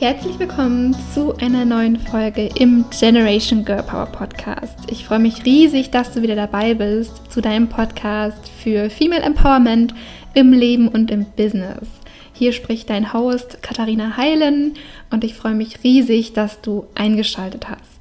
Herzlich willkommen zu einer neuen Folge im Generation Girl Power Podcast. Ich freue mich riesig, dass du wieder dabei bist zu deinem Podcast für Female Empowerment im Leben und im Business. Hier spricht dein Host Katharina Heilen und ich freue mich riesig, dass du eingeschaltet hast.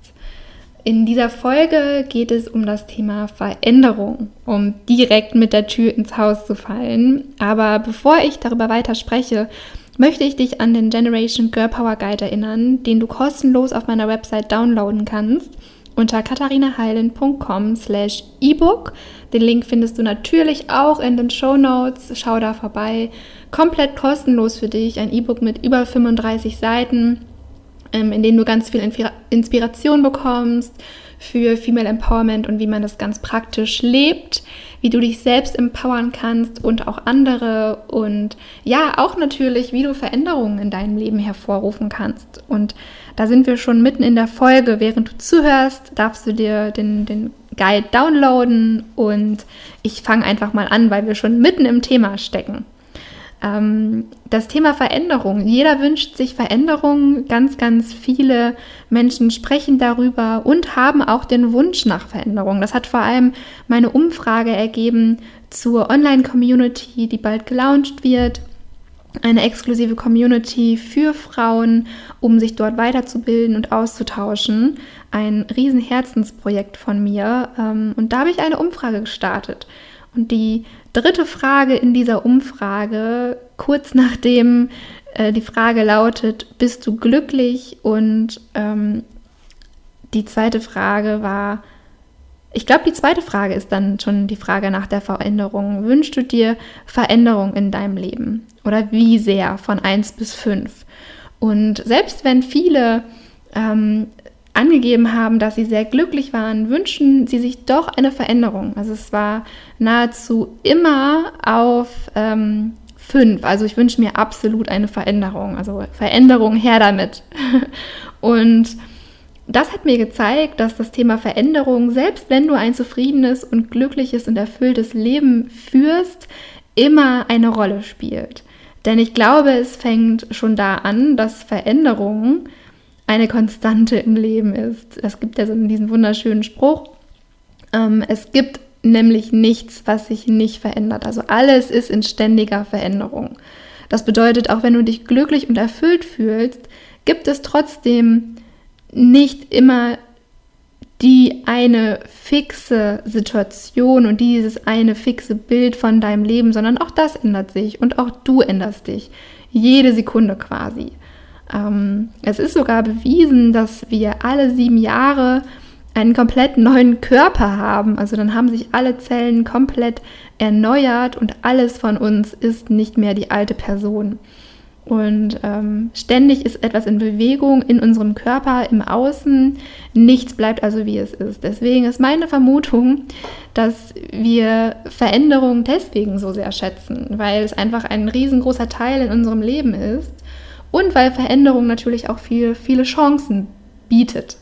In dieser Folge geht es um das Thema Veränderung, um direkt mit der Tür ins Haus zu fallen. Aber bevor ich darüber weiter spreche, möchte ich dich an den Generation Girl Power Guide erinnern, den du kostenlos auf meiner Website downloaden kannst unter katharinaheilen.com slash ebook. Den Link findest du natürlich auch in den Show Notes. Schau da vorbei. Komplett kostenlos für dich. Ein E-Book mit über 35 Seiten, ähm, in dem du ganz viel Inspiration bekommst für Female Empowerment und wie man das ganz praktisch lebt wie du dich selbst empowern kannst und auch andere und ja, auch natürlich, wie du Veränderungen in deinem Leben hervorrufen kannst. Und da sind wir schon mitten in der Folge. Während du zuhörst, darfst du dir den, den Guide downloaden und ich fange einfach mal an, weil wir schon mitten im Thema stecken. Ähm, das Thema Veränderung. Jeder wünscht sich Veränderung. Ganz, ganz viele Menschen sprechen darüber und haben auch den Wunsch nach Veränderung. Das hat vor allem meine Umfrage ergeben zur Online-Community, die bald gelauncht wird. Eine exklusive Community für Frauen, um sich dort weiterzubilden und auszutauschen. Ein riesen Herzensprojekt von mir. Ähm, und da habe ich eine Umfrage gestartet. Und die dritte Frage in dieser Umfrage, kurz nachdem äh, die Frage lautet, bist du glücklich? Und ähm, die zweite Frage war, ich glaube, die zweite Frage ist dann schon die Frage nach der Veränderung. Wünschst du dir Veränderung in deinem Leben? Oder wie sehr von 1 bis 5? Und selbst wenn viele ähm, angegeben haben, dass sie sehr glücklich waren, wünschen sie sich doch eine Veränderung. Also es war nahezu immer auf ähm, fünf. Also ich wünsche mir absolut eine Veränderung. Also Veränderung her damit. Und das hat mir gezeigt, dass das Thema Veränderung, selbst wenn du ein zufriedenes und glückliches und erfülltes Leben führst, immer eine Rolle spielt. Denn ich glaube, es fängt schon da an, dass Veränderungen eine Konstante im Leben ist. Es gibt ja so diesen wunderschönen Spruch. Ähm, es gibt nämlich nichts, was sich nicht verändert. Also alles ist in ständiger Veränderung. Das bedeutet, auch wenn du dich glücklich und erfüllt fühlst, gibt es trotzdem nicht immer die eine fixe Situation und dieses eine fixe Bild von deinem Leben, sondern auch das ändert sich und auch du änderst dich. Jede Sekunde quasi. Ähm, es ist sogar bewiesen, dass wir alle sieben Jahre einen komplett neuen Körper haben. Also dann haben sich alle Zellen komplett erneuert und alles von uns ist nicht mehr die alte Person. Und ähm, ständig ist etwas in Bewegung in unserem Körper, im Außen. Nichts bleibt also wie es ist. Deswegen ist meine Vermutung, dass wir Veränderungen deswegen so sehr schätzen, weil es einfach ein riesengroßer Teil in unserem Leben ist und weil Veränderung natürlich auch viel, viele Chancen bietet.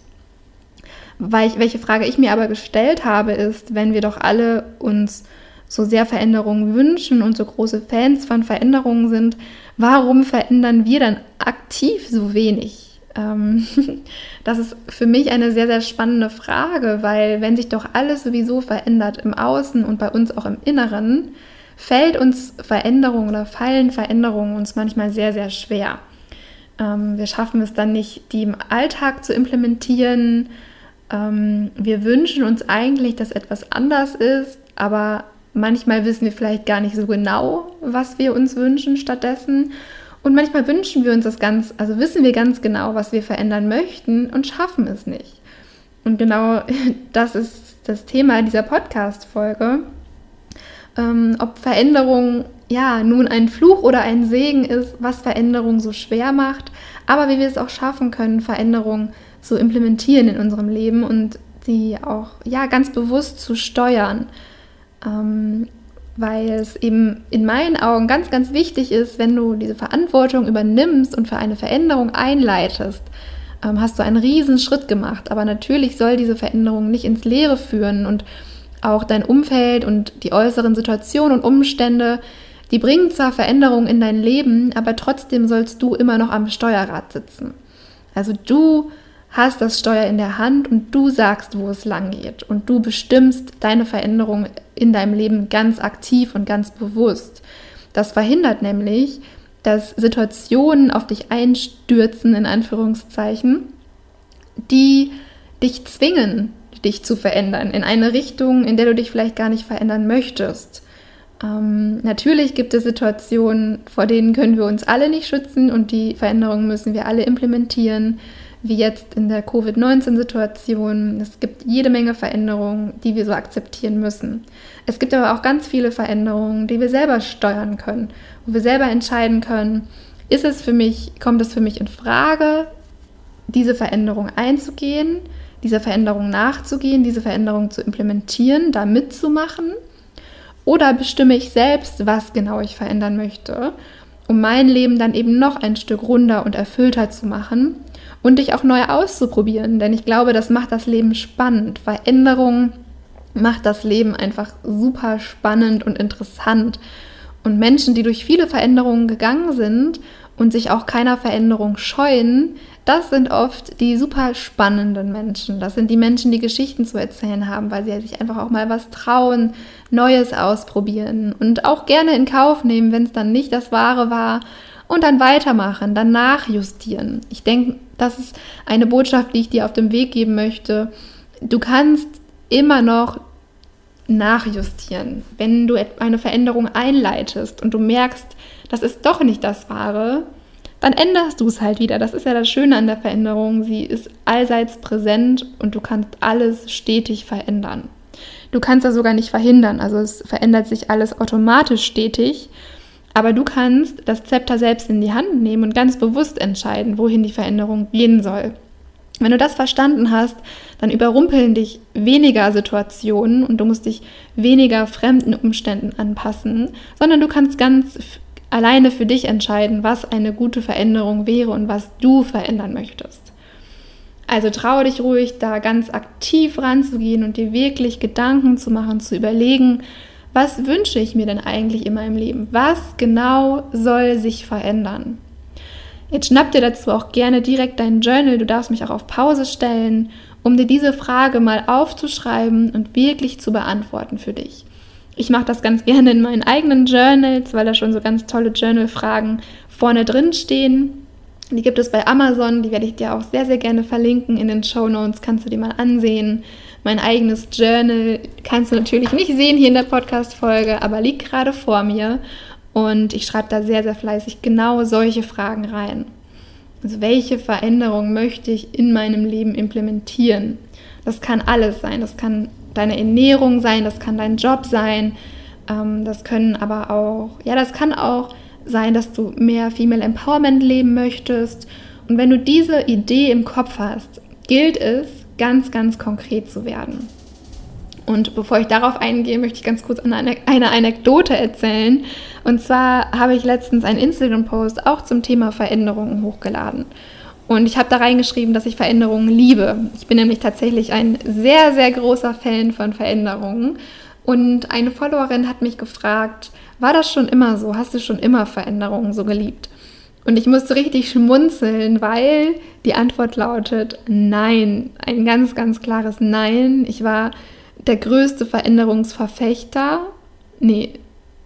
Weil ich, welche Frage ich mir aber gestellt habe, ist, wenn wir doch alle uns so sehr Veränderungen wünschen und so große Fans von Veränderungen sind, warum verändern wir dann aktiv so wenig? Ähm, das ist für mich eine sehr, sehr spannende Frage, weil wenn sich doch alles sowieso verändert im Außen und bei uns auch im Inneren, fällt uns Veränderungen oder fallen Veränderungen uns manchmal sehr, sehr schwer. Ähm, wir schaffen es dann nicht, die im Alltag zu implementieren. Ähm, wir wünschen uns eigentlich, dass etwas anders ist, aber manchmal wissen wir vielleicht gar nicht so genau, was wir uns wünschen stattdessen. Und manchmal wünschen wir uns das ganz, also wissen wir ganz genau, was wir verändern möchten und schaffen es nicht. Und genau das ist das Thema dieser Podcast-Folge. Ähm, ob Veränderung ja, nun ein Fluch oder ein Segen ist, was Veränderung so schwer macht, aber wie wir es auch schaffen können, Veränderung zu implementieren in unserem Leben und sie auch ja ganz bewusst zu steuern, ähm, weil es eben in meinen Augen ganz, ganz wichtig ist, wenn du diese Verantwortung übernimmst und für eine Veränderung einleitest, ähm, hast du einen riesen Schritt gemacht. Aber natürlich soll diese Veränderung nicht ins Leere führen und auch dein Umfeld und die äußeren Situationen und Umstände Die bringen zwar Veränderungen in dein Leben, aber trotzdem sollst du immer noch am Steuerrad sitzen. Also du hast das Steuer in der Hand und du sagst, wo es lang geht. Und du bestimmst deine Veränderung in deinem Leben ganz aktiv und ganz bewusst. Das verhindert nämlich, dass Situationen auf dich einstürzen, in Anführungszeichen, die dich zwingen, dich zu verändern, in eine Richtung, in der du dich vielleicht gar nicht verändern möchtest. Ähm, natürlich gibt es Situationen, vor denen können wir uns alle nicht schützen und die Veränderungen müssen wir alle implementieren, wie jetzt in der Covid-19-Situation. Es gibt jede Menge Veränderungen, die wir so akzeptieren müssen. Es gibt aber auch ganz viele Veränderungen, die wir selber steuern können, wo wir selber entscheiden können, ist es für mich, kommt es für mich in Frage, diese Veränderung einzugehen, dieser Veränderung nachzugehen, diese Veränderung zu implementieren, da mitzumachen? Oder bestimme ich selbst, was genau ich verändern möchte, um mein Leben dann eben noch ein Stück runder und erfüllter zu machen und dich auch neu auszuprobieren? Denn ich glaube, das macht das Leben spannend. Veränderung macht das Leben einfach super spannend und interessant. Und Menschen, die durch viele Veränderungen gegangen sind und sich auch keiner Veränderung scheuen, das sind oft die super spannenden Menschen. Das sind die Menschen, die Geschichten zu erzählen haben, weil sie sich einfach auch mal was trauen, Neues ausprobieren und auch gerne in Kauf nehmen, wenn es dann nicht das Wahre war und dann weitermachen, dann nachjustieren. Ich denke, das ist eine Botschaft, die ich dir auf dem Weg geben möchte. Du kannst immer noch nachjustieren. Wenn du eine Veränderung einleitest und du merkst, das ist doch nicht das Wahre, dann änderst du es halt wieder. Das ist ja das Schöne an der Veränderung. Sie ist allseits präsent und du kannst alles stetig verändern. Du kannst das sogar nicht verhindern. Also es verändert sich alles automatisch stetig. Aber du kannst das Zepter selbst in die Hand nehmen und ganz bewusst entscheiden, wohin die Veränderung gehen soll. Wenn du das verstanden hast, dann überrumpeln dich weniger Situationen und du musst dich weniger fremden Umständen anpassen, sondern du kannst ganz alleine für dich entscheiden, was eine gute Veränderung wäre und was du verändern möchtest. Also traue dich ruhig, da ganz aktiv ranzugehen und dir wirklich Gedanken zu machen, zu überlegen, was wünsche ich mir denn eigentlich in meinem Leben? Was genau soll sich verändern? Jetzt schnapp dir dazu auch gerne direkt dein Journal. Du darfst mich auch auf Pause stellen, um dir diese Frage mal aufzuschreiben und wirklich zu beantworten für dich. Ich mache das ganz gerne in meinen eigenen Journals, weil da schon so ganz tolle Journal-Fragen vorne drin stehen. Die gibt es bei Amazon, die werde ich dir auch sehr, sehr gerne verlinken in den Show Notes. Kannst du dir mal ansehen. Mein eigenes Journal kannst du natürlich nicht sehen hier in der Podcast-Folge, aber liegt gerade vor mir. Und ich schreibe da sehr, sehr fleißig genau solche Fragen rein. Also welche Veränderung möchte ich in meinem Leben implementieren? Das kann alles sein. Das kann deine Ernährung sein, das kann dein Job sein, ähm, das können aber auch, ja, das kann auch sein, dass du mehr Female Empowerment leben möchtest. Und wenn du diese Idee im Kopf hast, gilt es, ganz, ganz konkret zu werden. Und bevor ich darauf eingehe, möchte ich ganz kurz eine, eine Anekdote erzählen. Und zwar habe ich letztens einen Instagram-Post auch zum Thema Veränderungen hochgeladen. Und ich habe da reingeschrieben, dass ich Veränderungen liebe. Ich bin nämlich tatsächlich ein sehr, sehr großer Fan von Veränderungen. Und eine Followerin hat mich gefragt, war das schon immer so? Hast du schon immer Veränderungen so geliebt? Und ich musste richtig schmunzeln, weil die Antwort lautet Nein. Ein ganz, ganz klares Nein. Ich war der größte Veränderungsverfechter. Nee,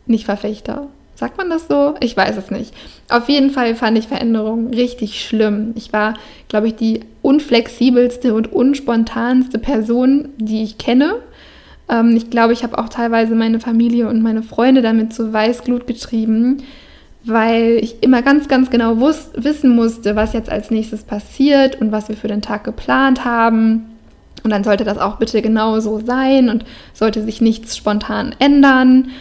nicht Verfechter. Sagt man das so? Ich weiß es nicht. Auf jeden Fall fand ich Veränderungen richtig schlimm. Ich war, glaube ich, die unflexibelste und unspontanste Person, die ich kenne. Ähm, ich glaube, ich habe auch teilweise meine Familie und meine Freunde damit zu Weißglut getrieben, weil ich immer ganz, ganz genau wissen musste, was jetzt als nächstes passiert und was wir für den Tag geplant haben. Und dann sollte das auch bitte genau so sein und sollte sich nichts spontan ändern.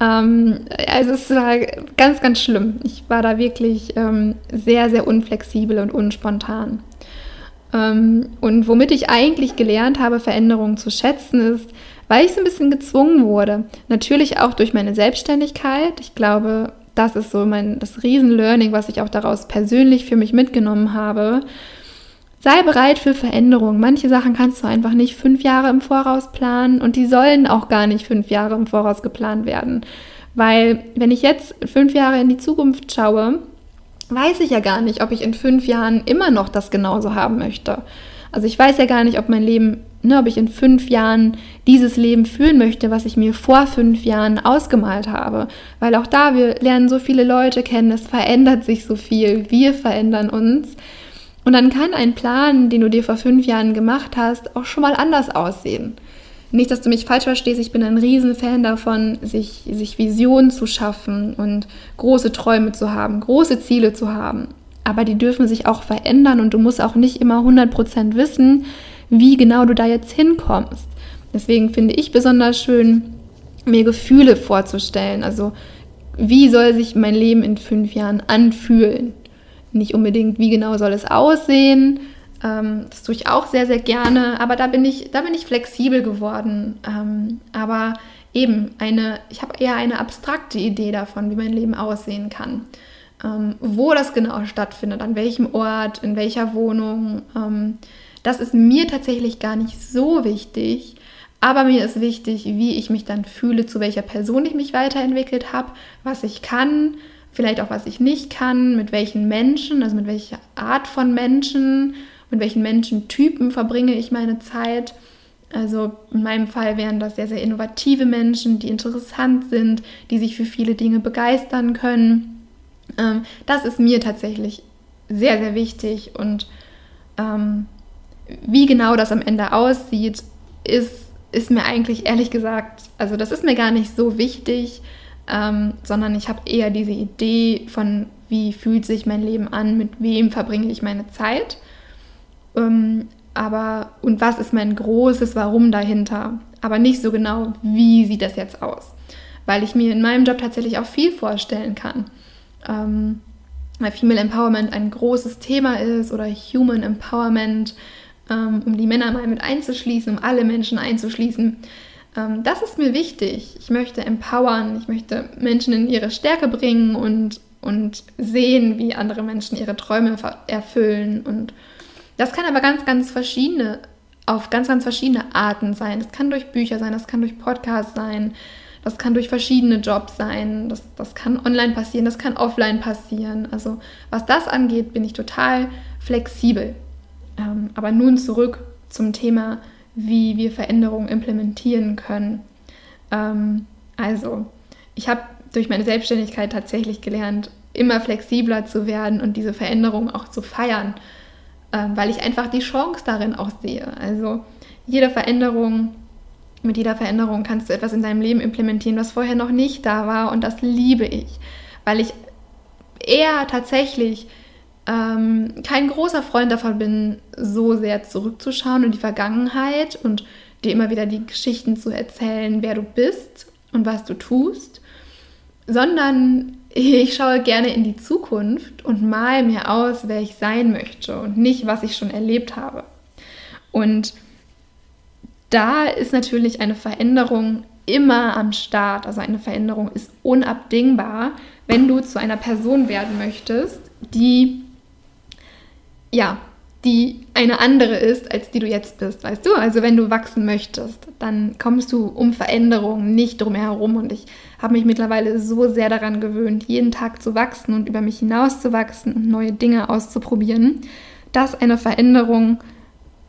Ähm, also es war ganz, ganz schlimm. Ich war da wirklich ähm, sehr, sehr unflexibel und unspontan. Ähm, und womit ich eigentlich gelernt habe, Veränderungen zu schätzen, ist, weil ich so ein bisschen gezwungen wurde. Natürlich auch durch meine Selbstständigkeit. Ich glaube, das ist so mein das Riesen-Learning, was ich auch daraus persönlich für mich mitgenommen habe. Sei bereit für Veränderungen. Manche Sachen kannst du einfach nicht fünf Jahre im Voraus planen und die sollen auch gar nicht fünf Jahre im Voraus geplant werden, Weil wenn ich jetzt fünf Jahre in die Zukunft schaue, weiß ich ja gar nicht, ob ich in fünf Jahren immer noch das genauso haben möchte. Also ich weiß ja gar nicht, ob mein Leben, ne, ob ich in fünf Jahren dieses Leben führen möchte, was ich mir vor fünf Jahren ausgemalt habe. Weil auch da, wir lernen so viele Leute kennen, es verändert sich so viel, wir verändern uns. Und dann kann ein Plan, den du dir vor fünf Jahren gemacht hast, auch schon mal anders aussehen. Nicht, dass du mich falsch verstehst, ich bin ein Riesenfan davon, sich, sich Visionen zu schaffen und große Träume zu haben, große Ziele zu haben aber die dürfen sich auch verändern und du musst auch nicht immer 100% wissen, wie genau du da jetzt hinkommst. Deswegen finde ich besonders schön, mir Gefühle vorzustellen. Also wie soll sich mein Leben in fünf Jahren anfühlen? Nicht unbedingt, wie genau soll es aussehen. Ähm, das tue ich auch sehr, sehr gerne. Aber da bin ich, da bin ich flexibel geworden. Ähm, aber eben eine, ich habe eher eine abstrakte Idee davon, wie mein Leben aussehen kann ähm, wo das genau stattfindet, an welchem Ort, in welcher Wohnung. Ähm, das ist mir tatsächlich gar nicht so wichtig. Aber mir ist wichtig, wie ich mich dann fühle, zu welcher Person ich mich weiterentwickelt habe, was ich kann, vielleicht auch was ich nicht kann, mit welchen Menschen, also mit welcher Art von Menschen, mit welchen Menschentypen verbringe ich meine Zeit. Also in meinem Fall wären das sehr, sehr innovative Menschen, die interessant sind, die sich für viele Dinge begeistern können. Ähm, das ist mir tatsächlich sehr, sehr wichtig und ähm, wie genau das am Ende aussieht, ist, ist mir eigentlich ehrlich gesagt, also das ist mir gar nicht so wichtig, ähm, sondern ich habe eher diese Idee von, wie fühlt sich mein Leben an, mit wem verbringe ich meine Zeit. Ähm, aber und was ist mein großes Warum dahinter? Aber nicht so genau, wie sieht das jetzt aus? Weil ich mir in meinem Job tatsächlich auch viel vorstellen kann ähm, weil Female Empowerment ein großes Thema ist oder Human Empowerment, ähm, um die Männer mal mit einzuschließen, um alle Menschen einzuschließen. Ähm, das ist mir wichtig. Ich möchte empowern, ich möchte Menschen in ihre Stärke bringen und, und sehen, wie andere Menschen ihre Träume erfüllen. Und das kann aber ganz, ganz verschiedene, auf ganz, ganz verschiedene Arten sein. Das kann durch Bücher sein, das kann durch Podcasts sein, das kann durch verschiedene Jobs sein, das, das kann online passieren, das kann offline passieren. Also was das angeht, bin ich total flexibel. Ähm, aber nun zurück zum Thema, wie wir Veränderungen implementieren können. Ähm, also, ich habe durch meine Selbstständigkeit tatsächlich gelernt, immer flexibler zu werden und diese Veränderungen auch zu feiern, ähm, weil ich einfach die Chance darin auch sehe. Also jede Veränderung mit jeder Veränderung kannst du etwas in deinem Leben implementieren, was vorher noch nicht da war. Und das liebe ich, weil ich eher tatsächlich ähm, kein großer Freund davon bin, so sehr zurückzuschauen in die Vergangenheit und dir immer wieder die Geschichten zu erzählen, wer du bist und was du tust, sondern ich schaue gerne in die Zukunft und mal mir aus, wer ich sein möchte und nicht, was ich schon erlebt habe. Und da ist natürlich eine Veränderung immer am Start. Also eine Veränderung ist unabdingbar, wenn du zu einer Person werden möchtest, die ja, die eine andere ist, als die du jetzt bist, weißt du? Also wenn du wachsen möchtest, dann kommst du um Veränderungen nicht drum herum und ich habe mich mittlerweile so sehr daran gewöhnt, jeden Tag zu wachsen und über mich hinaus zu wachsen und neue Dinge auszuprobieren, dass eine Veränderung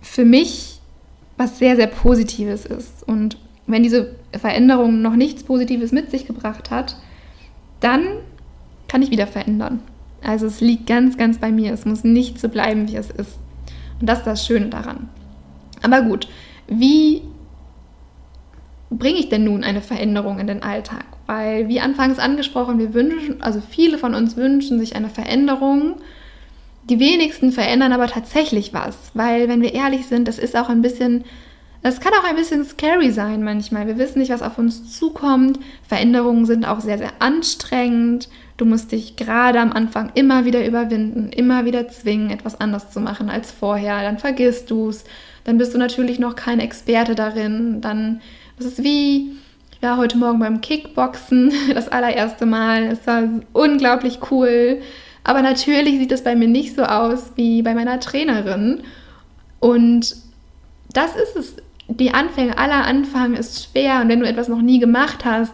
für mich was sehr, sehr Positives ist. Und wenn diese Veränderung noch nichts Positives mit sich gebracht hat, dann kann ich wieder verändern. Also es liegt ganz, ganz bei mir. Es muss nicht so bleiben, wie es ist. Und das ist das Schöne daran. Aber gut, wie bringe ich denn nun eine Veränderung in den Alltag? Weil, wie anfangs angesprochen, wir wünschen, also viele von uns wünschen sich eine Veränderung die wenigsten verändern aber tatsächlich was, weil wenn wir ehrlich sind, das ist auch ein bisschen, das kann auch ein bisschen scary sein manchmal. Wir wissen nicht, was auf uns zukommt. Veränderungen sind auch sehr, sehr anstrengend. Du musst dich gerade am Anfang immer wieder überwinden, immer wieder zwingen, etwas anders zu machen als vorher. Dann vergisst du es. Dann bist du natürlich noch kein Experte darin. Dann ist es wie, ich heute Morgen beim Kickboxen, das allererste Mal. Es war unglaublich cool. Aber natürlich sieht es bei mir nicht so aus wie bei meiner Trainerin. Und das ist es. Die Anfänge, aller Anfang ist schwer. Und wenn du etwas noch nie gemacht hast,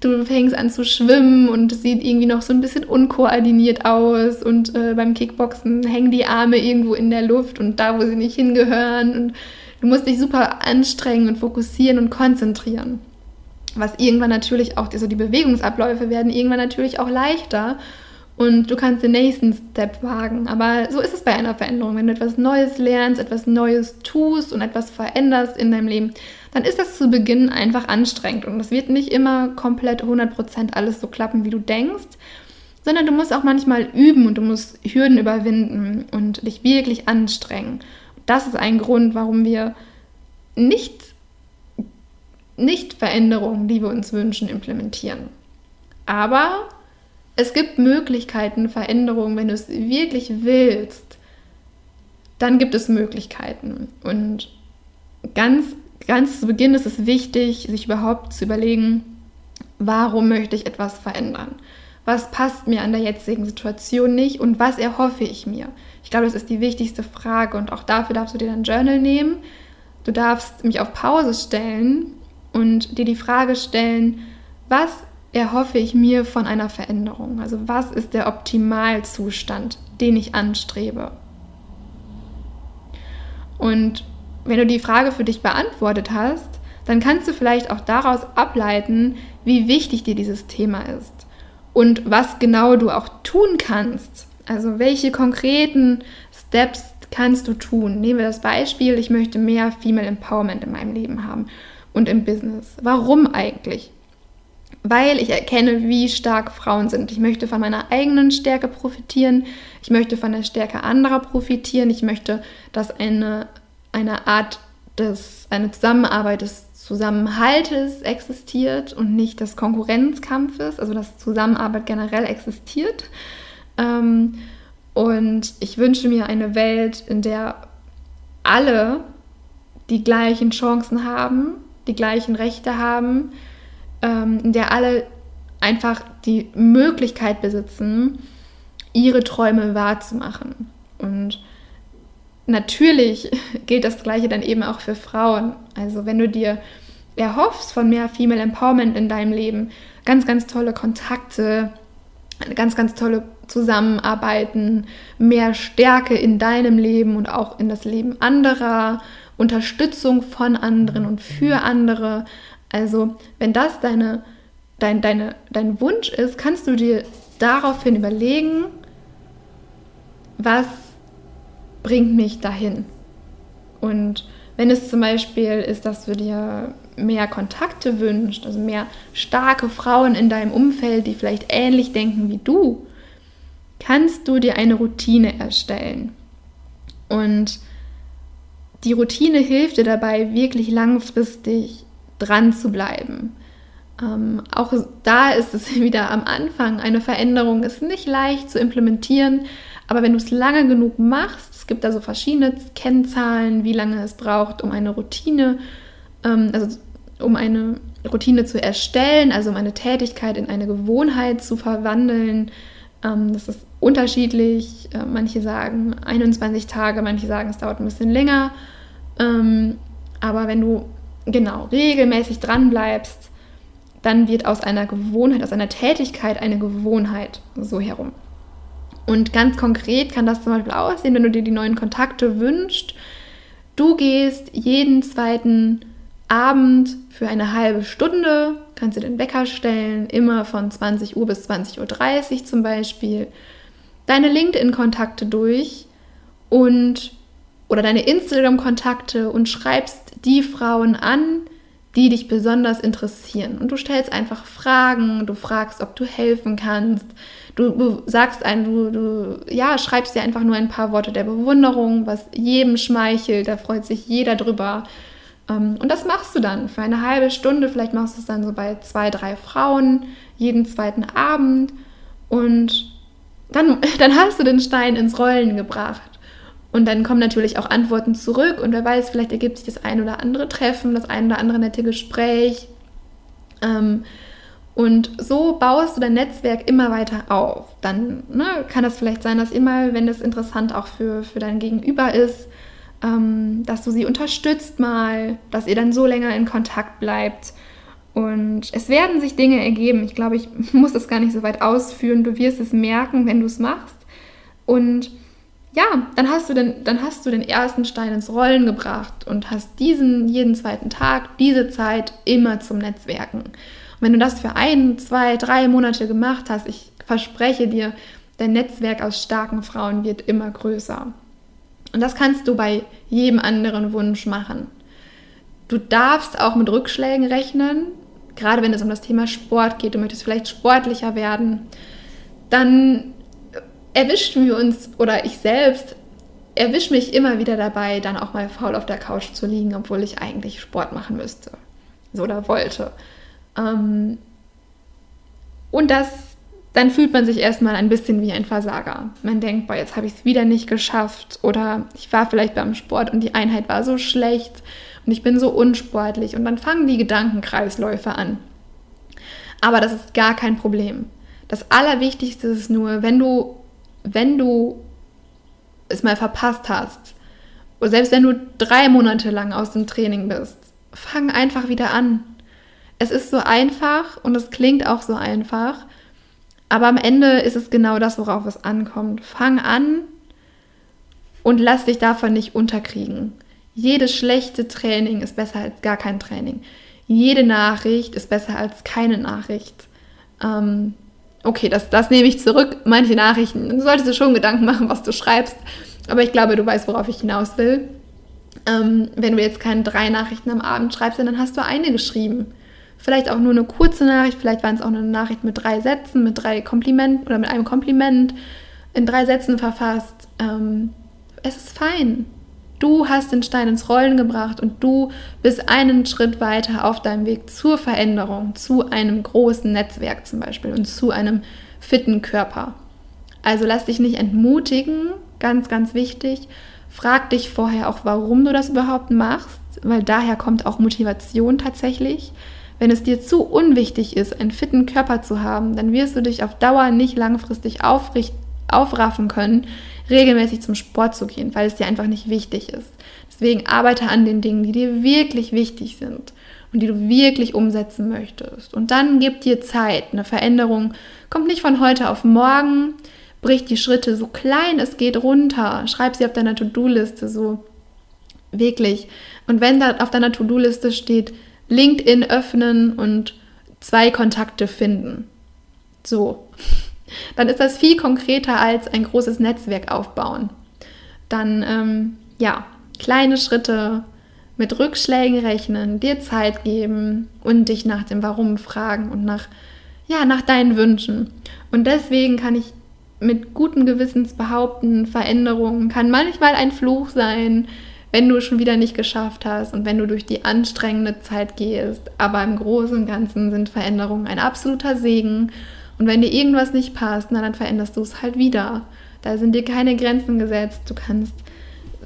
du fängst an zu schwimmen und es sieht irgendwie noch so ein bisschen unkoordiniert aus und äh, beim Kickboxen hängen die Arme irgendwo in der Luft und da, wo sie nicht hingehören und du musst dich super anstrengen und fokussieren und konzentrieren. Was irgendwann natürlich auch, also die Bewegungsabläufe werden irgendwann natürlich auch leichter und du kannst den nächsten Step wagen. Aber so ist es bei einer Veränderung. Wenn du etwas Neues lernst, etwas Neues tust und etwas veränderst in deinem Leben, dann ist das zu Beginn einfach anstrengend. Und es wird nicht immer komplett 100% alles so klappen, wie du denkst, sondern du musst auch manchmal üben und du musst Hürden überwinden und dich wirklich anstrengen. Das ist ein Grund, warum wir nicht, nicht Veränderungen, die wir uns wünschen, implementieren. Aber es gibt Möglichkeiten, Veränderungen, wenn du es wirklich willst, dann gibt es Möglichkeiten. Und ganz, ganz zu Beginn ist es wichtig, sich überhaupt zu überlegen, warum möchte ich etwas verändern? Was passt mir an der jetzigen Situation nicht und was erhoffe ich mir? Ich glaube, das ist die wichtigste Frage und auch dafür darfst du dir dein Journal nehmen. Du darfst mich auf Pause stellen und dir die Frage stellen, was erhoffe ich mir von einer Veränderung? Also was ist der Optimalzustand, den ich anstrebe? Und wenn du die Frage für dich beantwortet hast, dann kannst du vielleicht auch daraus ableiten, wie wichtig dir dieses Thema ist und was genau du auch tun kannst. Also welche konkreten Steps kannst du tun? Nehmen wir das Beispiel, ich möchte mehr Female Empowerment in meinem Leben haben und im Business. Warum eigentlich? weil ich erkenne, wie stark Frauen sind. Ich möchte von meiner eigenen Stärke profitieren, ich möchte von der Stärke anderer profitieren, ich möchte, dass eine, eine Art des, eine Zusammenarbeit des Zusammenhaltes existiert und nicht des Konkurrenzkampfes, also dass Zusammenarbeit generell existiert. Ähm, und ich wünsche mir eine Welt, in der alle die gleichen Chancen haben, die gleichen Rechte haben, ähm, in der alle einfach die Möglichkeit besitzen, ihre Träume wahrzumachen. Und natürlich gilt das Gleiche dann eben auch für Frauen. Also wenn du dir erhoffst von mehr Female Empowerment in deinem Leben, ganz, ganz tolle Kontakte, ganz, ganz tolle Zusammenarbeiten, mehr Stärke in deinem Leben und auch in das Leben anderer, Unterstützung von anderen und für andere, also, wenn das deine, dein, deine, dein Wunsch ist, kannst du dir daraufhin überlegen, was bringt mich dahin? Und wenn es zum Beispiel ist, dass du dir mehr Kontakte wünschst, also mehr starke Frauen in deinem Umfeld, die vielleicht ähnlich denken wie du, kannst du dir eine Routine erstellen. Und die Routine hilft dir dabei, wirklich langfristig dran zu bleiben. Ähm, auch da ist es wieder am Anfang. Eine Veränderung ist nicht leicht zu implementieren, aber wenn du es lange genug machst, es gibt da so verschiedene Kennzahlen, wie lange es braucht, um eine Routine, ähm, also um eine Routine zu erstellen, also um eine Tätigkeit in eine Gewohnheit zu verwandeln. Ähm, das ist unterschiedlich. Äh, manche sagen 21 Tage, manche sagen, es dauert ein bisschen länger. Ähm, aber wenn du genau regelmäßig dran bleibst, dann wird aus einer Gewohnheit, aus einer Tätigkeit eine Gewohnheit so herum. Und ganz konkret kann das zum Beispiel aussehen, wenn du dir die neuen Kontakte wünschst. Du gehst jeden zweiten Abend für eine halbe Stunde, kannst dir den Wecker stellen, immer von 20 Uhr bis 20.30 Uhr zum Beispiel, deine LinkedIn-Kontakte durch und oder deine Instagram-Kontakte und schreibst die Frauen an, die dich besonders interessieren. Und du stellst einfach Fragen, du fragst, ob du helfen kannst. Du, sagst ein, du, du ja, schreibst dir einfach nur ein paar Worte der Bewunderung, was jedem schmeichelt, da freut sich jeder drüber. Ähm, und das machst du dann für eine halbe Stunde. Vielleicht machst du es dann so bei zwei, drei Frauen jeden zweiten Abend. Und dann, dann hast du den Stein ins Rollen gebracht. Und dann kommen natürlich auch Antworten zurück und wer weiß, vielleicht ergibt sich das ein oder andere Treffen, das ein oder andere nette Gespräch. Ähm, und so baust du dein Netzwerk immer weiter auf. Dann ne, kann das vielleicht sein, dass immer, wenn das interessant auch für, für dein Gegenüber ist, ähm, dass du sie unterstützt mal, dass ihr dann so länger in Kontakt bleibt. Und es werden sich Dinge ergeben. Ich glaube, ich muss das gar nicht so weit ausführen. Du wirst es merken, wenn du es machst. Und ja, dann hast du den, dann hast du den ersten Stein ins Rollen gebracht und hast diesen jeden zweiten Tag, diese Zeit immer zum Netzwerken. Und wenn du das für ein, zwei, drei Monate gemacht hast, ich verspreche dir, dein Netzwerk aus starken Frauen wird immer größer. Und das kannst du bei jedem anderen Wunsch machen. Du darfst auch mit Rückschlägen rechnen, gerade wenn es um das Thema Sport geht. Du möchtest vielleicht sportlicher werden. Dann erwischten wir uns oder ich selbst erwische mich immer wieder dabei, dann auch mal faul auf der Couch zu liegen, obwohl ich eigentlich Sport machen müsste. Oder wollte. Ähm, und das, dann fühlt man sich erstmal ein bisschen wie ein Versager. Man denkt, boah, jetzt habe ich es wieder nicht geschafft. Oder ich war vielleicht beim Sport und die Einheit war so schlecht und ich bin so unsportlich. Und dann fangen die Gedankenkreisläufe an. Aber das ist gar kein Problem. Das Allerwichtigste ist nur, wenn du wenn du es mal verpasst hast, oder selbst wenn du drei Monate lang aus dem Training bist, fang einfach wieder an. Es ist so einfach und es klingt auch so einfach, aber am Ende ist es genau das, worauf es ankommt. Fang an und lass dich davon nicht unterkriegen. Jedes schlechte Training ist besser als gar kein Training. Jede Nachricht ist besser als keine Nachricht. Ähm, okay, das, das nehme ich zurück. Manche Nachrichten, du solltest dir schon Gedanken machen, was du schreibst. Aber ich glaube, du weißt, worauf ich hinaus will. Ähm, wenn du jetzt keine drei Nachrichten am Abend schreibst, dann hast du eine geschrieben. Vielleicht auch nur eine kurze Nachricht, vielleicht waren es auch eine Nachricht mit drei Sätzen, mit drei Komplimenten oder mit einem Kompliment in drei Sätzen verfasst. Ähm, es ist fein. Du hast den Stein ins Rollen gebracht und du bist einen Schritt weiter auf deinem Weg zur Veränderung, zu einem großen Netzwerk zum Beispiel und zu einem fitten Körper. Also lass dich nicht entmutigen, ganz, ganz wichtig. Frag dich vorher auch, warum du das überhaupt machst, weil daher kommt auch Motivation tatsächlich. Wenn es dir zu unwichtig ist, einen fitten Körper zu haben, dann wirst du dich auf Dauer nicht langfristig aufraffen können, regelmäßig zum Sport zu gehen, weil es dir einfach nicht wichtig ist. Deswegen arbeite an den Dingen, die dir wirklich wichtig sind und die du wirklich umsetzen möchtest. Und dann gib dir Zeit. Eine Veränderung kommt nicht von heute auf morgen. Brich die Schritte so klein es geht runter. Schreib sie auf deiner To-Do-Liste so wirklich. Und wenn da auf deiner To-Do-Liste steht, LinkedIn öffnen und zwei Kontakte finden. So dann ist das viel konkreter als ein großes Netzwerk aufbauen. Dann, ähm, ja, kleine Schritte mit Rückschlägen rechnen, dir Zeit geben und dich nach dem Warum fragen und nach, ja, nach deinen Wünschen. Und deswegen kann ich mit gutem Gewissens behaupten, Veränderungen kann manchmal ein Fluch sein, wenn du es schon wieder nicht geschafft hast und wenn du durch die anstrengende Zeit gehst. Aber im Großen und Ganzen sind Veränderungen ein absoluter Segen und wenn dir irgendwas nicht passt, na, dann veränderst du es halt wieder. Da sind dir keine Grenzen gesetzt. Du kannst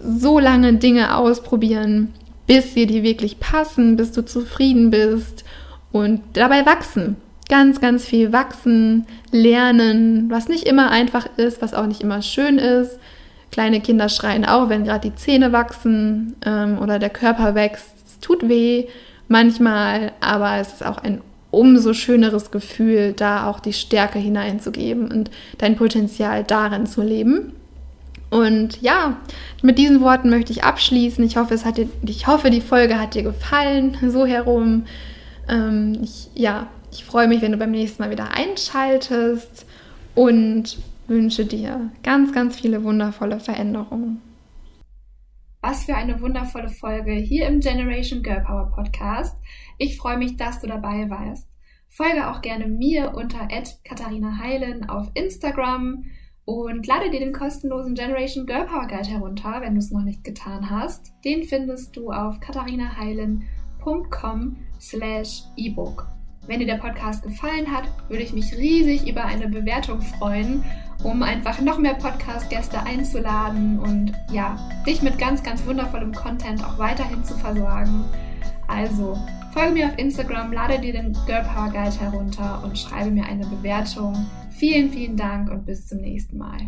so lange Dinge ausprobieren, bis sie dir wirklich passen, bis du zufrieden bist und dabei wachsen. Ganz, ganz viel wachsen, lernen, was nicht immer einfach ist, was auch nicht immer schön ist. Kleine Kinder schreien auch, wenn gerade die Zähne wachsen ähm, oder der Körper wächst. Es tut weh manchmal, aber es ist auch ein umso schöneres Gefühl, da auch die Stärke hineinzugeben und dein Potenzial darin zu leben. Und ja, mit diesen Worten möchte ich abschließen. Ich hoffe, es hat dir, ich hoffe, die Folge hat dir gefallen, so herum. Ähm, ich, ja, ich freue mich, wenn du beim nächsten Mal wieder einschaltest und wünsche dir ganz, ganz viele wundervolle Veränderungen. Was für eine wundervolle Folge hier im Generation Girl Power Podcast. Ich freue mich, dass du dabei warst. Folge auch gerne mir unter Katharina Heilen auf Instagram und lade dir den kostenlosen Generation Girl Power Guide herunter, wenn du es noch nicht getan hast. Den findest du auf katharinaheilen.com slash ebook. Wenn dir der Podcast gefallen hat, würde ich mich riesig über eine Bewertung freuen, um einfach noch mehr Podcast-Gäste einzuladen und ja, dich mit ganz, ganz wundervollem Content auch weiterhin zu versorgen. Also folge mir auf Instagram, lade dir den Girl Power Guide herunter und schreibe mir eine Bewertung. Vielen, vielen Dank und bis zum nächsten Mal.